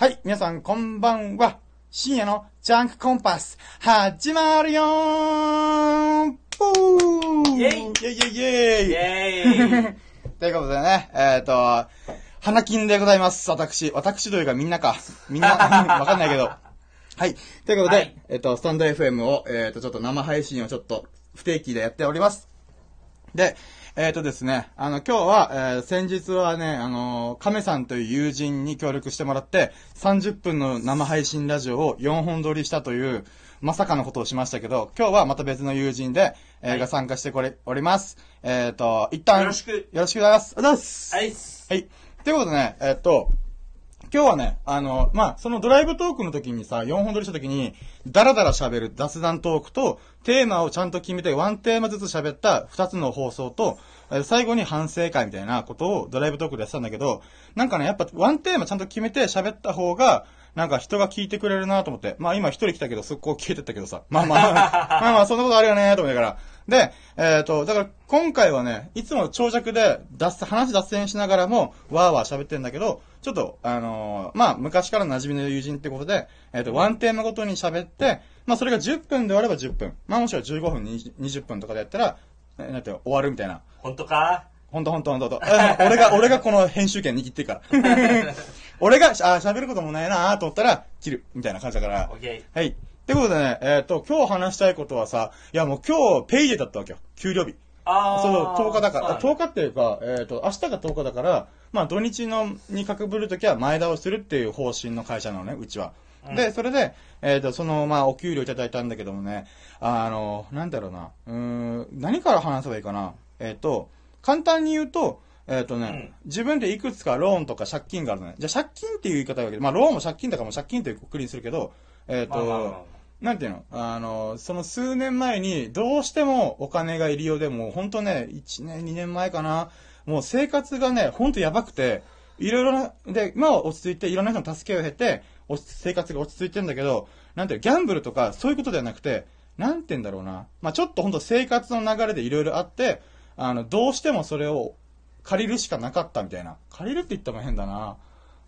はい、皆さんこんばんは。深夜のジャンクコンパス、始まるよーんぽーイェイイェイイェイイェイイェーイということでね、えっ、ー、と、花金でございます。私。私というかみんなか。みんな、わかんないけど。はい。ということで、はいえっ、と、スタンド FM を、えっ、と、ちょっと生配信をちょっと不定期でやっております。で、えっ、とですね、あの、今日は、えー先日はね、あのー、亀さんという友人に協力してもらって、30分の生配信ラジオを4本撮りしたという、まさかのことをしましたけど、今日はまた別の友人で、えーはいが参加してこれ、おります。えっ、と、一旦、よろしくよろしくお願いします。ありがとうございます。はい。はい。ということでね、えっと、今日はね、あの、まあ、そのドライブトークの時にさ、4本撮りした時に、ダラダラ喋る雑談トークと、テーマをちゃんと決めて、ワンテーマずつ喋った2つの放送と、最後に反省会みたいなことをドライブトークでやってたんだけど、なんかね、やっぱワンテーマちゃんと決めて喋った方が、なんか人が聞いてくれるなと思って。まあ今一人来たけど、速攻消えてったけどさ。まあまあ、まあまあ、そんなことあるよねと思いながら。で、えっ、と、だから今回はね、いつも長尺で脱話脱線しながらも、わーわー喋ってんだけど、ちょっと、あのーまあ昔から馴染みの友人ってことで、えっ、と、ワンテーマごとに喋って、まあそれが10分で終われば10分。まあもしくは15分、20 20分とかでやったら、えなんて終わるみたいな。ほんとか？ほんとほんとほんとほんと。え 俺が、俺がこの編集権握ってるから。俺が、あ、喋ることもないなと思ったら、切る。みたいな感じだからオ。ッケはい。ってことでね、えっ、と、今日話したいことはさ、いやもう今日、ペイデーだったわけよ。給料日。ー。あそう、10日だから、そうなん10日っていうか、えっ、と、明日が10日だから、まあ土日の、にかくぶるときは前倒しするっていう方針の会社なのね、うちは。うんで、それで、えっ、と、その、まあ、お給料いただいたんだけどもね、あの、なんだろうな、うーん、何から話せばいいかな。えっ、と、簡単に言うと、えっ、とね、うん自分でいくつかローンとか借金があるのね。じゃあ借金っていう言い方だけど、まあ、ローンも借金だからもう借金というくくりにするけど、えっ、と、まあまあまあまなんていうの？あの、その数年前にどうしてもお金がいるようでもうほんとね、1年、2年前かな。もう生活がね、ほんとやばくて、いろいろな、で、今は落ち着いて、いろんな人の助けを経て、生活が落ち着いてんだけど、なんていうの？ギャンブルとかそういうことではなくて、なんて言うんだろうな。まあちょっとほんと生活の流れでいろいろあって、あの、どうしてもそれを借りるしかなかったみたいな。借りるって言っても変だな。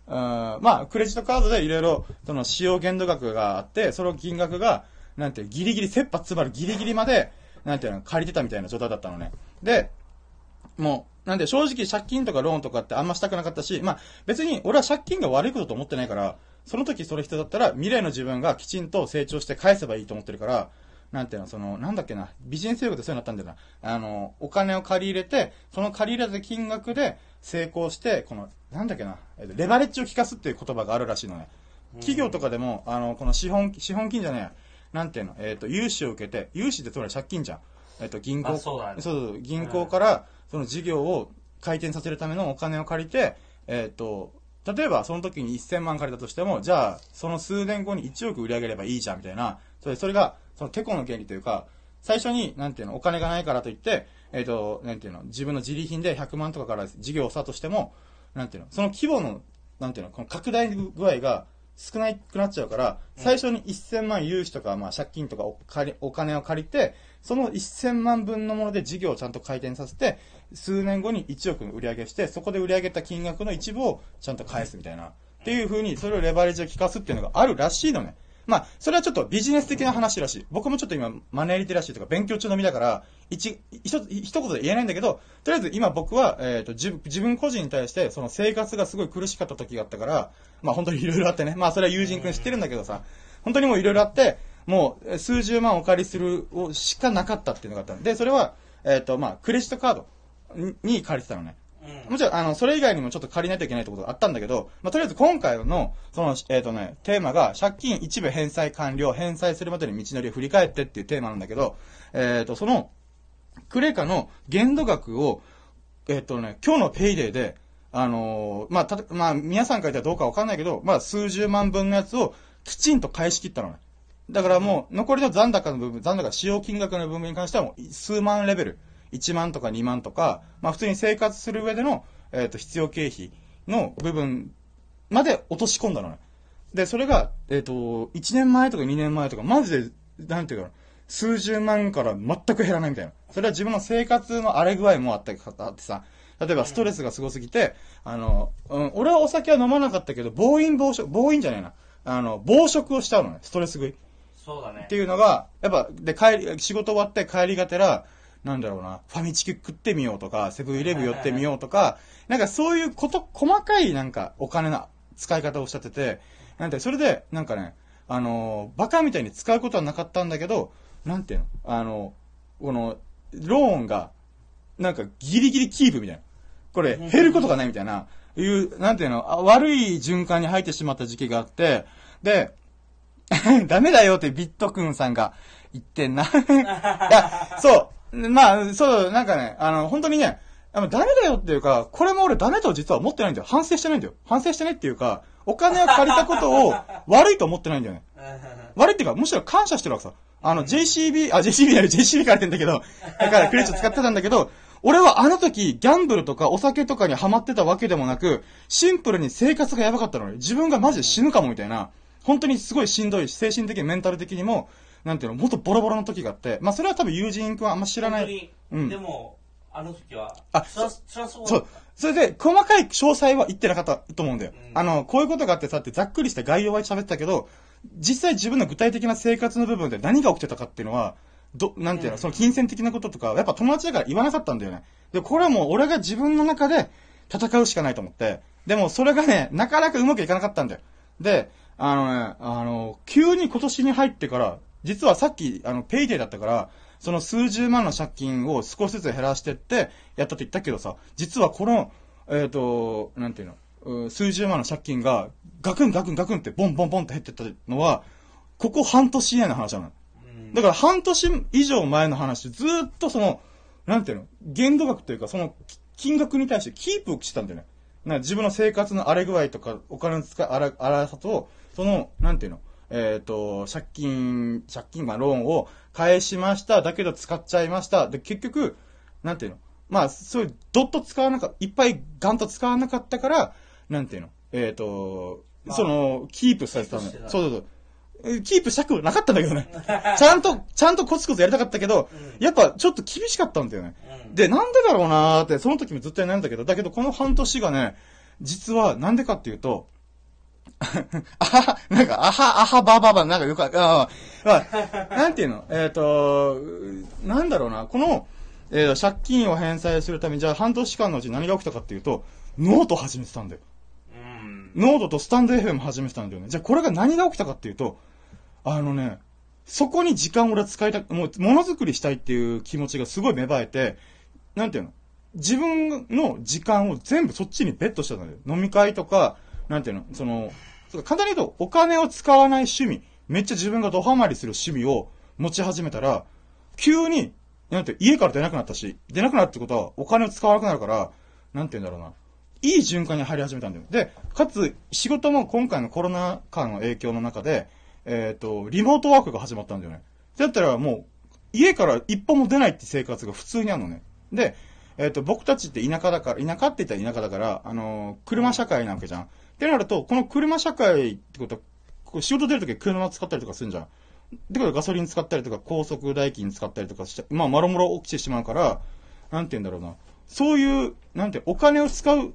うんまあ、クレジットカードでいろいろ、その使用限度額があって、その金額が、なんて、ギリギリ、切羽詰まるギリギリまで、なんていうの、借りてたみたいな状態だったのね。で、もう、なんで正直借金とかローンとかってあんましたくなかったし、まあ別に俺は借金が悪いことと思ってないから、その時それ人だったら未来の自分がきちんと成長して返せばいいと思ってるから、なんていうの、その、なんだっけな、ビジネス用語でそういうのあったんだよな。あの、お金を借り入れて、その借り入れた金額で成功して、この、なんだっけな、えっとレバレッジを効かすっていう言葉があるらしいのね。企業とかでも、あの、この資本、資本金じゃねえや、なんていうの、えっ、と、融資を受けて、融資ってつまり借金じゃん。えっ、と、銀行、まあそうだねそうそう銀行から、その事業を回転させるためのお金を借りて、えっ、と、例えばその時に1000万借りたとしても、じゃあ、その数年後に1億売り上げればいいじゃん、みたいな。それ、それが、そのテコの原理というか、最初に、なんていうの、お金がないからといって、えっ、と、なんていうの、自分の自利品で100万とかから事業をスタートしても、なんていうの、その規模の、なんていうの、この拡大具合が少なくなっちゃうから、最初に1000万融資とか、まあ借金とかお借お金を借りて、その1000万分のもので事業をちゃんと回転させて、数年後に1億の売り上げして、そこで売り上げた金額の一部をちゃんと返すみたいな。っていう風に、それをレバレッジを効かすっていうのがあるらしいのね。まあ、それはちょっとビジネス的な話らしい。僕もちょっと今、マネーリテラシーとか勉強中の身だから、一、一、一言で言えないんだけど、とりあえず今僕は、えっ、と、自自分個人に対して、その生活がすごい苦しかった時があったから、まあ本当にいろいろあってね。まあそれは友人くん知ってるんだけどさ、本当にもういろいろあって、もう数十万お借りするをしかなかったっていうのがあったので、それは、えっ、と、まあ、クレジットカードに借りてたのね。もちろん、あの、それ以外にもちょっと借りないといけないってことがあったんだけど、まあ、とりあえず今回の、その、えっ、とね、テーマが、借金一部返済完了、返済するまでの道のりを振り返ってっていうテーマなんだけど、えっ、と、その、クレカの限度額を、えっ、とね、今日の payday で、あのまあ、た、まあ、皆さんから言ったらどうかわかんないけど、まあ、数十万分のやつをきちんと返し切ったのね。だからもう、残りの残高の部分、残高、使用金額の部分に関してはもう、数万レベル。1万とか2万とか、まあ普通に生活する上での、えっ、と、必要経費の部分まで落とし込んだのね。で、それが、えっ、と、1年前とか2年前とか、マジで、なんていうかな、数十万から全く減らないみたいな。それは自分の生活の荒れ具合もあってあってさ、例えばストレスがすごすぎて、あの、うん、俺はお酒は飲まなかったけど、暴飲暴食、暴飲じゃないな。あの、暴食をしちゃうのね、ストレス食い。そうだねって。いうのが、やっぱ、で、帰り、仕事終わって帰りがてら、なんだろうな、ファミチキ食ってみようとか、セブンイレブン寄ってみようとか、なんかそういうこと、細かいなんかお金の使い方をおっしゃってて、なんて、それで、なんかね、あのーバカみたいに使うことはなかったんだけど、なんていうのあの、この、ローンが、なんかギリギリキープみたいな。これ、減ることがないみたいな、いう、なんていうの、あ悪い循環に入ってしまった時期があって、で、ダメだよってビットくんさんが言ってんな。そう。まあ、そう、なんかね、あの、本当にね、あの、ダメだよっていうか、これも俺ダメと実は思ってないんだよ。反省してないんだよ。反省してないっていうか、お金を借りたことを 悪いと思ってないんだよね。悪いっていうか、むしろ感謝してるわけさ。あの、JCB、あ、JCB ない、JCB 借りてんだけど、だからクレジット使ってたんだけど、俺はあの時、ギャンブルとかお酒とかにハマってたわけでもなく、シンプルに生活がやばかったのに、自分がマジで死ぬかもみたいな、本当にすごいしんどいし、精神的にメンタル的にも、なんていうの、もっとボロボロの時があって、まあそれは多分友人くんはあんま知らない。うんでも、あの時は、あつら、つらそうだそう。それで、細かい詳細は言ってなかったと思うんだよ。うんあの、こういうことがあってさってざっくりした概要は喋ってたけど、実際自分の具体的な生活の部分で何が起きてたかっていうのは、ど、なんていうの、うんその金銭的なこととか、やっぱ友達だから言わなかったんだよね。で、これはもう俺が自分の中で戦うしかないと思って、でもそれがね、なかなかうまくいかなかったんだよ。で、あのね、あの、急に今年に入ってから、実はさっき、あの、ペイデイだったから、その数十万の借金を少しずつ減らしてって、やったって言ったけどさ、実はこの、えっ、と、なんていうの、う数十万の借金が、ガクンガクンガクンってボンボンボンって減ってったのは、ここ半年以内の話なの。うんだから半年以上前の話、ずーっとその、なんていうの、限度額というか、そのき金額に対してキープしてたんだよね。な自分の生活の荒れ具合とか、お金の使い、荒荒さと、その、なんていうの、えっ、と、借金、借金、まあ、ローンを返しました。だけど使っちゃいました。で、結局、なんていうの、まあ、そういう、どっと使わなかった、いっぱいガンと使わなかったから、なんていうの、えっ、と、まあその、キープされてたんだよ。キープしてたそうそうそう。えキープしたくなかったんだけどね。ちゃんと、ちゃんとコツコツやりたかったけど、うんやっぱちょっと厳しかったんだよね。うんで、なんでだろうなーって、その時もずっと悩んだけど、だけどこの半年がね、実はなんでかっていうと、あなんか、あは、あはばばば、なんかよく、ああ、あ なんていうの？えっ、と、なんだろうな、この、えー借金を返済するために、じゃあ半年間のうち何が起きたかっていうと、ノートを始めてたんだよ。うん。ノートと stand FM 始めてたんだよね。じゃあこれが何が起きたかっていうと、あのね、そこに時間を俺は使いたく、もう、ものづくりしたいっていう気持ちがすごい芽生えて、なんていうの？自分の時間を全部そっちにベットしたんだよ。飲み会とか、なんていうの？その、そう簡単に言うと、お金を使わない趣味、めっちゃ自分がドハマりする趣味を持ち始めたら、急に、なんて、家から出なくなったし、出なくなるってことは、お金を使わなくなるから、なんて言うんだろうな。いい循環に入り始めたんだよ。で、かつ、仕事も今回のコロナ禍の影響の中で、えっ、と、リモートワークが始まったんだよね。だったらもう、家から一歩も出ないって生活が普通にあるのね。で、えっ、と、僕たちって田舎だから、田舎って言ったら田舎だから、あのー車社会なわけじゃん。ってなると、この車社会ってことは、こう仕事出るとき車使ったりとかするんじゃん。ってことはガソリン使ったりとか、高速代金使ったりとかして、まあ、もろもろ起きてしまうから、なんて言うんだろうな。そういう、なんて、お金を使う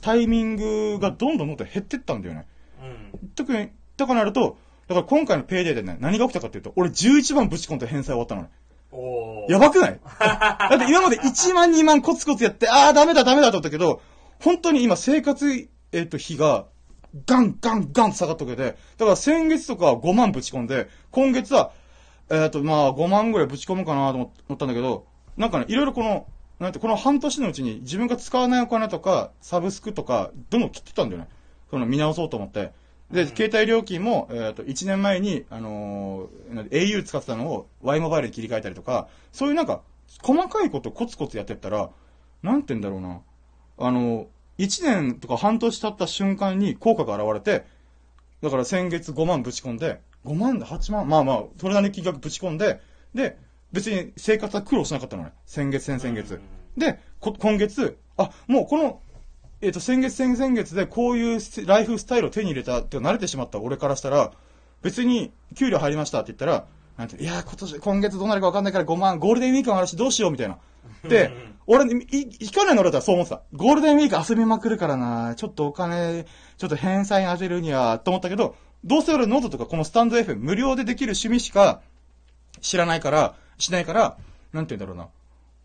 タイミングがどんどんどんどん減ってったんだよね。うん。特に、だからなると、だから今回の payday でね、何が起きたかっていうと、俺11万ぶち込んで返済終わったのね。おー。やばくない？だって今まで1万2万コツコツやって、ああ、ダメだダメだと思ったけど、本当に今生活、えっ、と、費が、ガンガンガンと下がったわけで、だから先月とかは5万ぶち込んで、今月は、えっ、と、まあ5万ぐらいぶち込むかなと思ったんだけど、なんかね、いろいろこの、なんて、この半年のうちに自分が使わないお金とか、サブスクとか、どんどん切ってたんだよね。その見直そうと思って。で、うん携帯料金も、えっ、と、1年前に、あのー au 使ってたのを Y モバイルに切り替えたりとか、そういうなんか、細かいことコツコツやってったら、なんて言うんだろうな。あの、1年とか半年経った瞬間に効果が現れて、だから先月5万ぶち込んで、5万で8万まあまあ、それなりに金額ぶち込んで、で、別に生活は苦労しなかったのね。先月、先々月。で、こ今月、あ、もうこの、えっ、と、先月、先々月でこういうスライフスタイルを手に入れたって慣れてしまった俺からしたら、別に給料入りましたって言ったら、なんていやー、今年、今月どうなるかわかんないから5万、ゴールデンウィークもあるしどうしようみたいな。で、俺、い、い去年の俺とはそう思ってた。ゴールデンウィーク遊びまくるからな、ちょっとお金、ちょっと返済に当てるには、と思ったけど、どうせ俺ノートとかこのスタンド FM 無料でできる趣味しか知らないから、しないから、なんて言うんだろうな。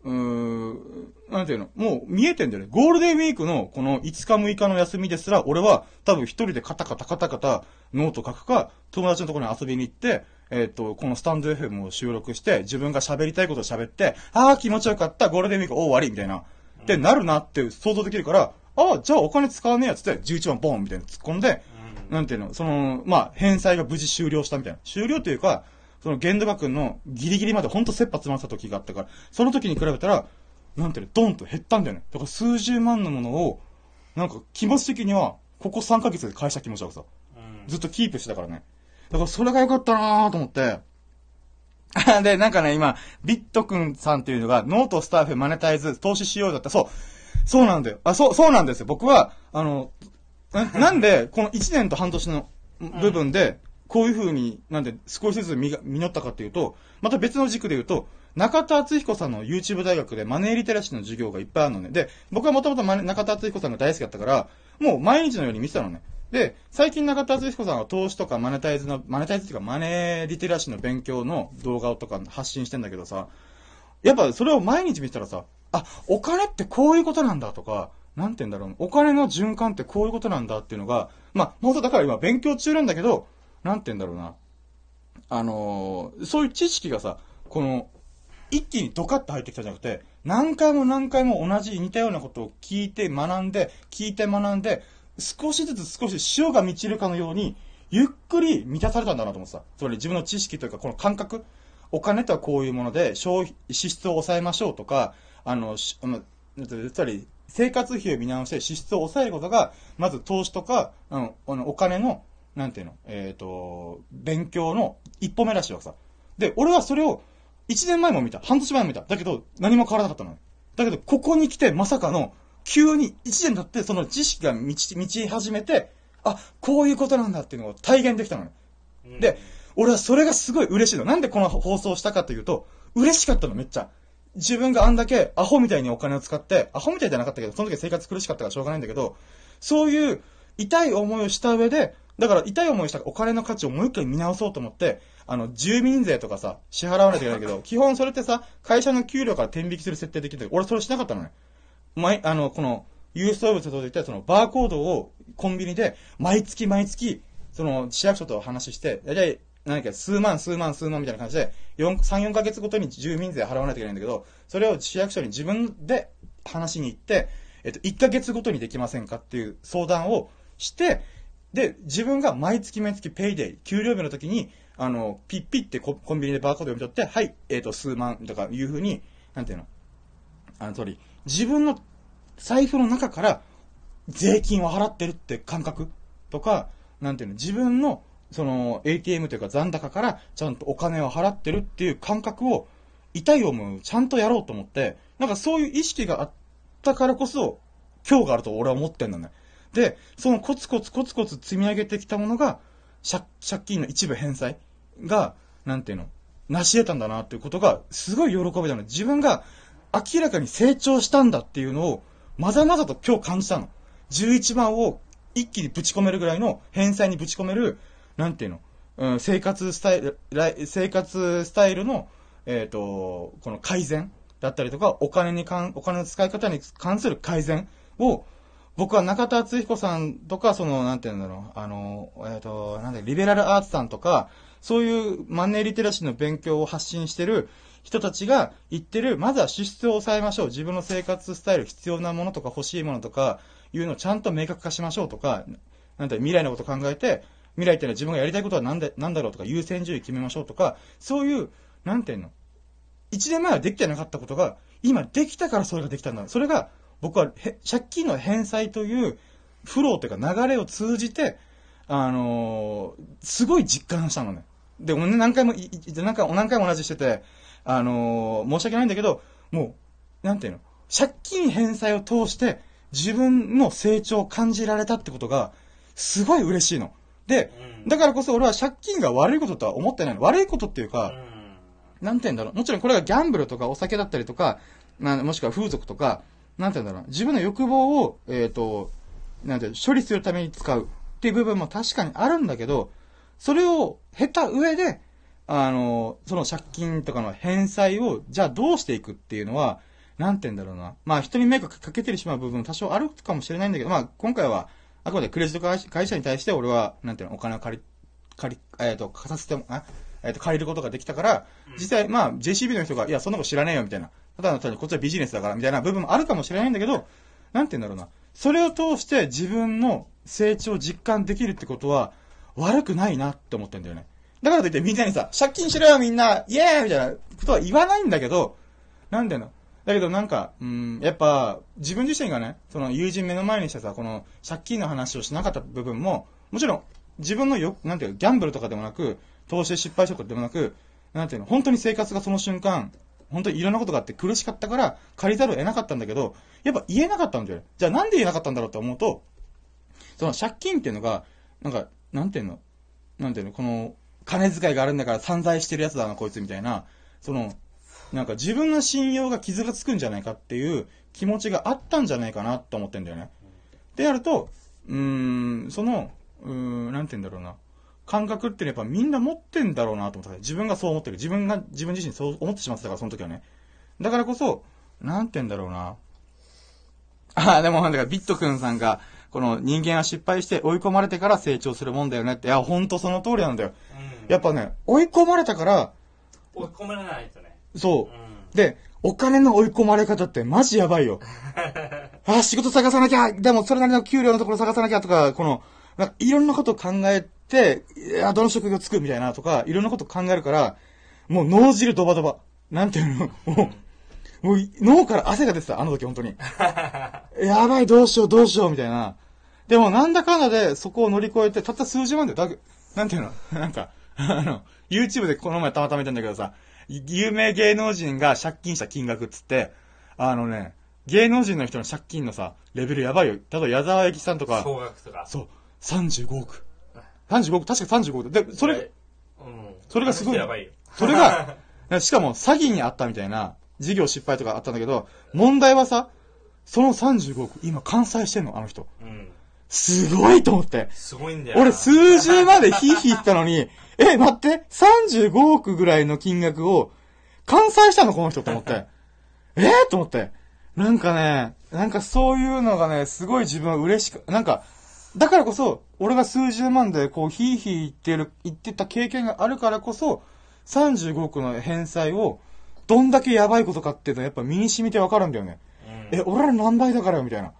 うーん、なんていうの？もう見えてんだよね。ゴールデンウィークのこの5日6日の休みですら、俺は多分一人でカタカタカタカタノート書くか、友達のところに遊びに行って、えっ、と、このスタンド FM を収録して、自分が喋りたいことを喋って、ああ、気持ちよかった、ゴールデンウィーク、お終わり、みたいな。ってなるなって想像できるから、ああ、じゃあお金使わねえやつって、11万ボンみたいな突っ込んで、なんていうの、その、まあ、返済が無事終了したみたいな。終了というか、その限度額のギリギリまでほんと切羽詰まってた時があったから、その時に比べたら、なんていうの、ドンと減ったんだよね。だから数十万のものを、なんか気持ち的には、ここ3ヶ月で返した気持ちがさ、うんずっとキープしてたからね。だからそれが良かったなーと思って。で、なんかね、今、ビットくんさんっていうのが、ノートスタッフマネタイズ、投資しようだった。そう。そうなんだよ。あ、そう、そうなんですよ。僕は、あの、なんで、この1年と半年の部分で、こういう風に、なんで、少しずつ実実ったかっていうと、また別の軸で言うと、中田敦彦さんの YouTube 大学でマネーリテラシーの授業がいっぱいあるのね。で、僕はもともと中田敦彦さんが大好きだったから、もう毎日のように見てたのね。で、最近中田敦彦さんは投資とかマネタイズの、マネタイズっていうかマネーリテラシーの勉強の動画とか発信してんだけどさ、やっぱそれを毎日見たらさ、あ、お金ってこういうことなんだとか、なんて言うんだろう、お金の循環ってこういうことなんだっていうのが、まあ、本当だから今勉強中なんだけど、なんて言うんだろうな、あのーそういう知識がさ、この、一気にドカッと入ってきたんじゃなくて、何回も何回も同じ似たようなことを聞いて学んで、聞いて学んで、少しずつ少し潮が満ちるかのように、ゆっくり満たされたんだなと思ってた。つまり自分の知識というか、この感覚。お金とはこういうもので、消費、支出を抑えましょうとか、あの、しまつまり、生活費を見直して支出を抑えることが、まず投資とか、あの、あのお金の、なんていうの、えっ、と、勉強の一歩目らしいわけさ。で、俺はそれを、一年前も見た。半年前も見た。だけど、何も変わらなかったの。だけど、ここに来て、まさかの、急に一年経って、その知識が満ち、満ち始めて、あ、こういうことなんだっていうのを体現できたのね。うんで、俺はそれがすごい嬉しいの。なんでこの放送をしたかというと、嬉しかったの、めっちゃ。自分があんだけアホみたいにお金を使って、アホみたいじゃなかったけど、その時は生活苦しかったからしょうがないんだけど、そういう痛い思いをした上で、だから痛い思いをしたお金の価値をもう一回見直そうと思って、あの、住民税とかさ、支払わないといけないけど、基本それってさ、会社の給料から転引きする設定できるんだけど、俺それしなかったのね。毎、あの、この、郵送物と言って、その、バーコードをコンビニで、毎月毎月、その、市役所と話して、だいたい、何か数万、数万、数万みたいな感じで、4、3、4ヶ月ごとに住民税払わないといけないんだけど、それを市役所に自分で話しに行って、えっと、1ヶ月ごとにできませんかっていう相談をして、で、自分が毎月毎月ペイデイ、給料日の時に、あの、ピッピってココンビニでバーコード読み取って、はい、えっ、と、数万とかいうふうに、なんていうのあの通り、自分の財布の中から税金を払ってるって感覚とか、なんていうの、自分の、その、ATM というか残高からちゃんとお金を払ってるっていう感覚を、痛い思いちゃんとやろうと思って、なんかそういう意識があったからこそ、今日があると俺は思ってんだね。で、そのコツコツコツコツ積み上げてきたものが、借金の一部返済が、なんていうの、成し得たんだなっていうことが、すごい喜びだの。自分が明らかに成長したんだっていうのを、まざまざと今日感じたの。11万を一気にぶち込めるぐらいの返済にぶち込める、なんていうの、うん、生活スタイル、生活スタイルの、えっ、と、この改善だったりとか、お金に関、お金の使い方に関する改善を、僕は中田敦彦さんとか、その、なんていうんだろう、あの、えっ、と、なんだリベラルアーツさんとか、そういうマネーリテラシーの勉強を発信してる人たちが言ってる、まずは支出を抑えましょう。自分の生活スタイル、必要なものとか欲しいものとか、いうのをちゃんと明確化しましょうとか、なんて未来のこと考えて、未来っていうのは自分がやりたいことは何で、なんだろうとか、優先順位決めましょうとか、そういう、なんていうの、一年前はできてなかったことが、今できたからそれができたんだ。それが、僕は借金の返済というフローというか流れを通じて、あのーすごい実感したのね。で、何回も、何回も同じしてて、あのー申し訳ないんだけど、もう、なんていうの、借金返済を通して自分の成長を感じられたってことが、すごい嬉しいの。で、うんだからこそ俺は借金が悪いこととは思ってないの。悪いことっていううか、ん。なんて言うんだろう？もちろんこれがギャンブルとかお酒だったりとか、まあもしくは風俗とか、なんて言うんだろう？自分の欲望を、えっ、と、なんていうの？処理するために使うっていう部分も確かにあるんだけど、それを経た上で、あの、その借金とかの返済を、じゃあどうしていくっていうのは、なんて言うんだろうな。まあ人に迷惑かけてしまう部分も多少あるかもしれないんだけど、まあ今回は、あくまでクレジット会社に対して俺は、なんていうの、お金を借り、借り、えっ、と、貸させても、あえっ、と、借りることができたから、実際、まあ、JCB の人が、いや、そんなこと知らねえよ、みたいな。ただの単にこっちはビジネスだから、みたいな部分もあるかもしれないんだけど、なんて言うんだろうな。それを通して自分の成長を実感できるってことは、悪くないなって思ってんだよね。だからといってみんなにさ、借金しろよみんな、イエーイみたいなことは言わないんだけど、なんだよな。だけどなんか、うん、やっぱ、自分自身がね、その友人目の前にしてさ、この借金の話をしなかった部分も、もちろん、自分のよ、なんていうの、ギャンブルとかでもなく、投資失敗したことでもなく、なんていうの、本当に生活がその瞬間、本当にいろんなことがあって苦しかったから、借りざるを得なかったんだけど、やっぱ言えなかったんだよね。じゃあなんで言えなかったんだろうって思うと、その借金っていうのが、なんか、なんていうの、なんていうの、この、金遣いがあるんだから散財してるやつだな、こいつみたいな、その、なんか自分の信用が傷がつくんじゃないかっていう気持ちがあったんじゃないかなと思ってんだよね。でやると、うーん、その、うーん、なんて言うんだろうな。感覚ってやっぱみんな持ってんだろうなと思った、自分がそう思ってる。自分が、自分自身そう思ってしまってたから、その時はね。だからこそ、なんて言うんだろうな。ああ、でも、なんだか、ビットくんさんが、この人間は失敗して追い込まれてから成長するもんだよねって。いや、ほんとその通りなんだよ。うん。やっぱね、追い込まれたから、追い込めないとね。そうう。ん。で、お金の追い込まれ方ってマジやばいよ。あ、仕事探さなきゃ、でもそれなりの給料のところ探さなきゃとか、この、なんかいろんなことを考えて、いや、どの職業つくみたいなとか、いろんなことを考えるから、もう脳汁ドバドバ。なんていうの？もう、もう脳から汗が出てた、あの時本当に。やばい、どうしよう、どうしよう、みたいな。でも、なんだかんだで、そこを乗り越えて、たった数十万で、だけ、なんていうの？なんか、あの、YouTube でこの前たまたま見たんだけどさ、有名芸能人が借金した金額っつって、あのね、芸能人の人の借金のさ、レベルやばいよ。例えば矢沢永吉さんとか、総額とか。そう、35億。35億、確か35億。で、それ、うん。それがすごいやばいよ。それが、しかも詐欺にあったみたいな、事業失敗とかあったんだけど、問題はさ、その35億、今完済してんの、あの人。うん。すごいと思って。すごいんだよな。俺数十万でヒーヒー言ったのに、え、待って、35億ぐらいの金額を、完済したのこの人と思って。えー、と思って。なんかね、なんかそういうのがね、すごい自分は嬉しく、なんか、だからこそ、俺が数十万でこう、ヒーヒー言ってる、言ってた経験があるからこそ、35億の返済を、どんだけやばいことかっていうのはやっぱ身に染みてわかるんだよね。うん。え、俺ら何倍だからよ、みたいな。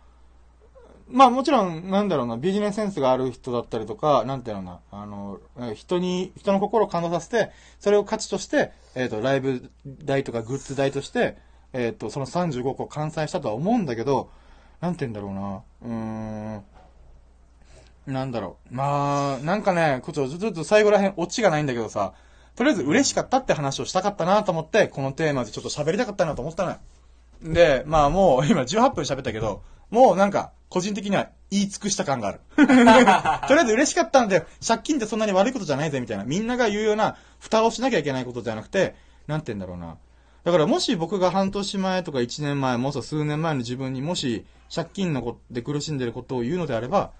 まあもちろん、なんだろうな、ビジネスセンスがある人だったりとか、なんていうのな、あの、人に、人の心を感動させて、それを価値として、えっ、と、ライブ代とかグッズ代として、えっ、と、その35億を完済したとは思うんだけど、なんて言うんだろうな、うーん、なんだろう。まあ、なんかね、こちょちょっと最後らへんオチがないんだけどさ、とりあえず嬉しかったって話をしたかったなと思って、このテーマでちょっと喋りたかったなと思ったのよ。で、まあもう今18分喋ったけど、もうなんか個人的には言い尽くした感がある。とりあえず嬉しかったんだよ。借金ってそんなに悪いことじゃないぜみたいな。みんなが言うような蓋をしなきゃいけないことじゃなくて、なんて言うんだろうな。だからもし僕が半年前とか1年前、もう数年前の自分にもし借金のことで苦しんでることを言うのであれば、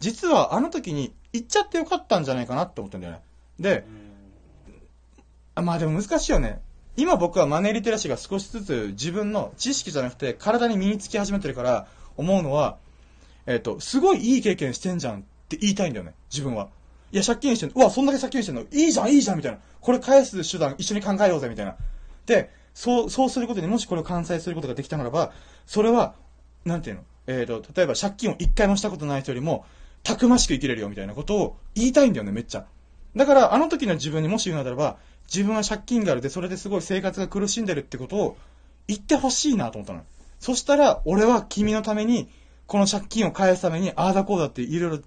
実はあの時に言っちゃってよかったんじゃないかなって思ってんだよね。で、あまあでも難しいよね。今僕はマネーリテラシーが少しずつ自分の知識じゃなくて体に身につき始めてるから思うのは、えっ、と、すごいいい経験してんじゃんって言いたいんだよね、自分は。いや、借金してんの、うわ、そんだけ借金してんの、いいじゃん、いいじゃん、みたいな。これ返す手段一緒に考えようぜ、みたいな。で、そう、そうすることにもしこれを完済することができたならば、それは、なんていうの？えっ、と、例えば借金を一回もしたことない人よりも、たくましく生きれるよ、みたいなことを言いたいんだよね、めっちゃ。だから、あの時の自分にもし言うのであれば、自分は借金があるで、それですごい生活が苦しんでるってことを言ってほしいなと思ったの。そしたら、俺は君のために、この借金を返すために、ああだこうだっていろいろ、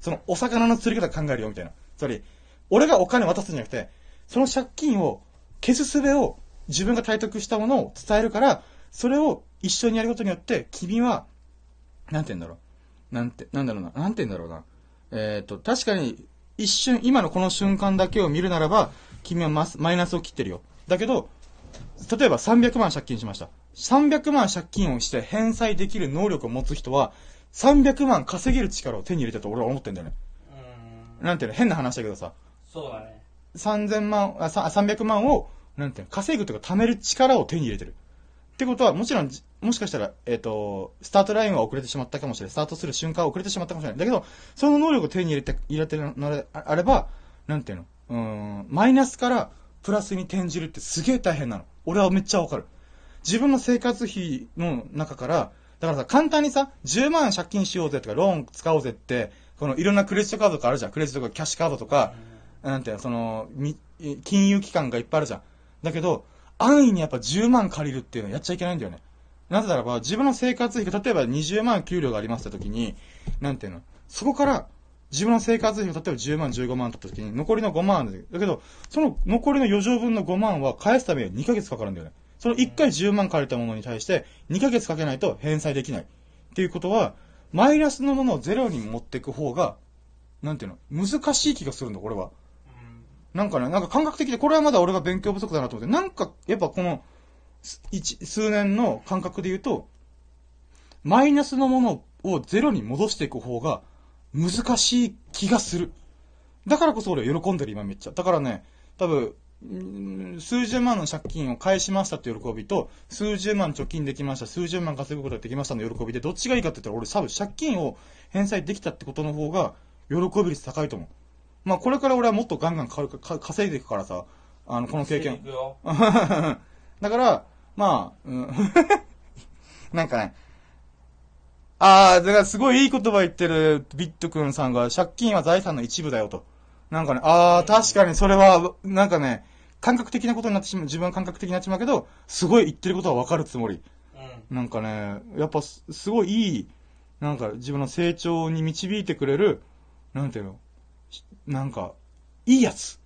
その、お魚の釣り方考えるよ、みたいな。つまり、俺がお金渡すんじゃなくて、その借金を消す術を自分が体得したものを伝えるから、それを一緒にやることによって、君は、なんて言うんだろう。なんて、なんだろうな。なんて言うんだろうな。えっ、と、確かに、一瞬、今のこの瞬間だけを見るならば、君はマスマイナスを切ってるよ。だけど、例えば300万借金しました。300万借金をして返済できる能力を持つ人は、300万稼げる力を手に入れたと俺は思ってんだよね。うーん。なんていうの？変な話だけどさ、そうだね。3000万、あ、さ300万を、なんていうの？稼ぐとか貯める力を手に入れてる。ってことは、もちろんじ、もしかしたら、えっ、と、スタートラインは遅れてしまったかもしれない。スタートする瞬間は遅れてしまったかもしれない。だけど、その能力を手に入れて、入れてるのでああれば、なんていうの？うん、マイナスからプラスに転じるってすげえ大変なの。俺はめっちゃわかる。自分の生活費の中から、だからさ、簡単にさ、10万借金しようぜとか、ローン使おうぜって、このいろんなクレジットカードとかあるじゃん。クレジットとかキャッシュカードとか、なんていうの、その、金融機関がいっぱいあるじゃん。だけど、安易にやっぱ10万借りるっていうのはやっちゃいけないんだよね。なぜならば、自分の生活費が、例えば20万給料がありますって時に、なんていうの、そこから、自分の生活費が例えば10万、15万だった時に、残りの5万あるんだけど、その残りの余剰分の5万は返すためには2ヶ月かかるんだよね。その1回10万借りたものに対して、2ヶ月かけないと返済できない。っていうことは、マイナスのものをゼロに持っていく方が、なんていうの、難しい気がするんだ、俺は。うん。なんかね、なんか感覚的で、これはまだ俺が勉強不足だなと思って、なんか、やっぱこの、す一、数年の感覚で言うと、マイナスのものをゼロに戻していく方が難しい気がする。だからこそ俺喜んでる今めっちゃ。だからね、多分、うん数十万の借金を返しましたって喜びと、数十万貯金できました、数十万稼ぐことができましたの喜びで、どっちがいいかって言ったら俺多分借金を返済できたってことの方が喜び率高いと思う。まあこれから俺はもっとガンガンかか稼いでいくからさ、あの、この経験。だから、まあ、うん、なんかね、ああ、だからすごいいい言葉言ってるビット君さんが、借金は財産の一部だよと。なんかね、ああ、確かにそれは、なんかね、感覚的なことになってしまう、自分は感覚的になってしまうけど、すごい言ってることはわかるつもり。うん。なんかね、やっぱすすごいいい、なんか自分の成長に導いてくれる、なんていうの、しなんか、いいやつ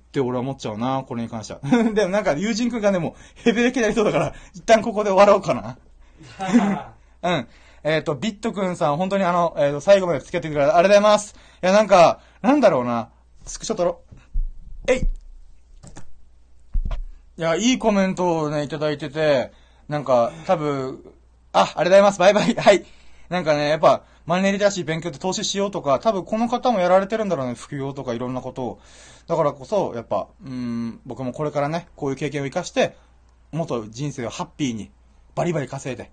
って俺は思っちゃうな、これに関しては。でもなんか友人くんがね、もうヘベレケになりそうだから、一旦ここで終わろうかな。うん。えっ、と、ビットくんさん、本当にあの、えっ、と、最後まで付き合ってくれてありがとうございます。いや、なんか、なんだろうな。スクショ撮ろう。えいいや、いいコメントをね、いただいてて、なんか、多分、あ、ありがとうございます。バイバイ。はい。なんかね、やっぱ、マネーリテラシー勉強って投資しようとか、多分この方もやられてるんだろうね、副業とかいろんなことを。だからこそ、やっぱ、うん、僕もこれからね、こういう経験を活かして、もっと人生をハッピーに、バリバリ稼いで、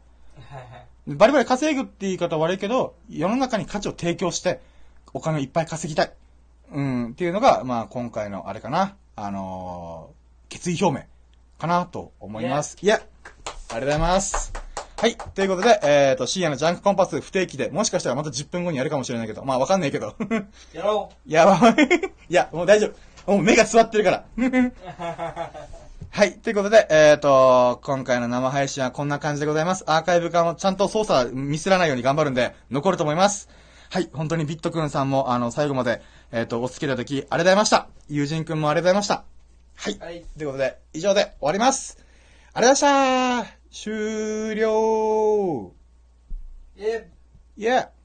はいはい。バリバリ稼ぐって言い方は悪いけど、世の中に価値を提供して、お金をいっぱい稼ぎたい。うん、っていうのが、まあ今回のあれかな、あのー決意表明かなと思います。いや、ありがとうございます。はい。ということで、えっ、と、深夜のジャンクコンパス不定期で、もしかしたらまた10分後にやるかもしれないけど、まあわかんないけど。やろ やばい。いや、もう大丈夫。もう目が座ってるから。う。はい。ということで、えっ、と、今回の生配信はこんな感じでございます。アーカイブ化もちゃんと操作ミスらないように頑張るんで、残ると思います。はい。本当にビットくんさんも、あの、最後まで、えっ、と、お付き合いいただき、ありがとうございました。友人くんもありがとうございました。はい。はい。ということで、以上で終わります。ありがとうございました終了え、イェー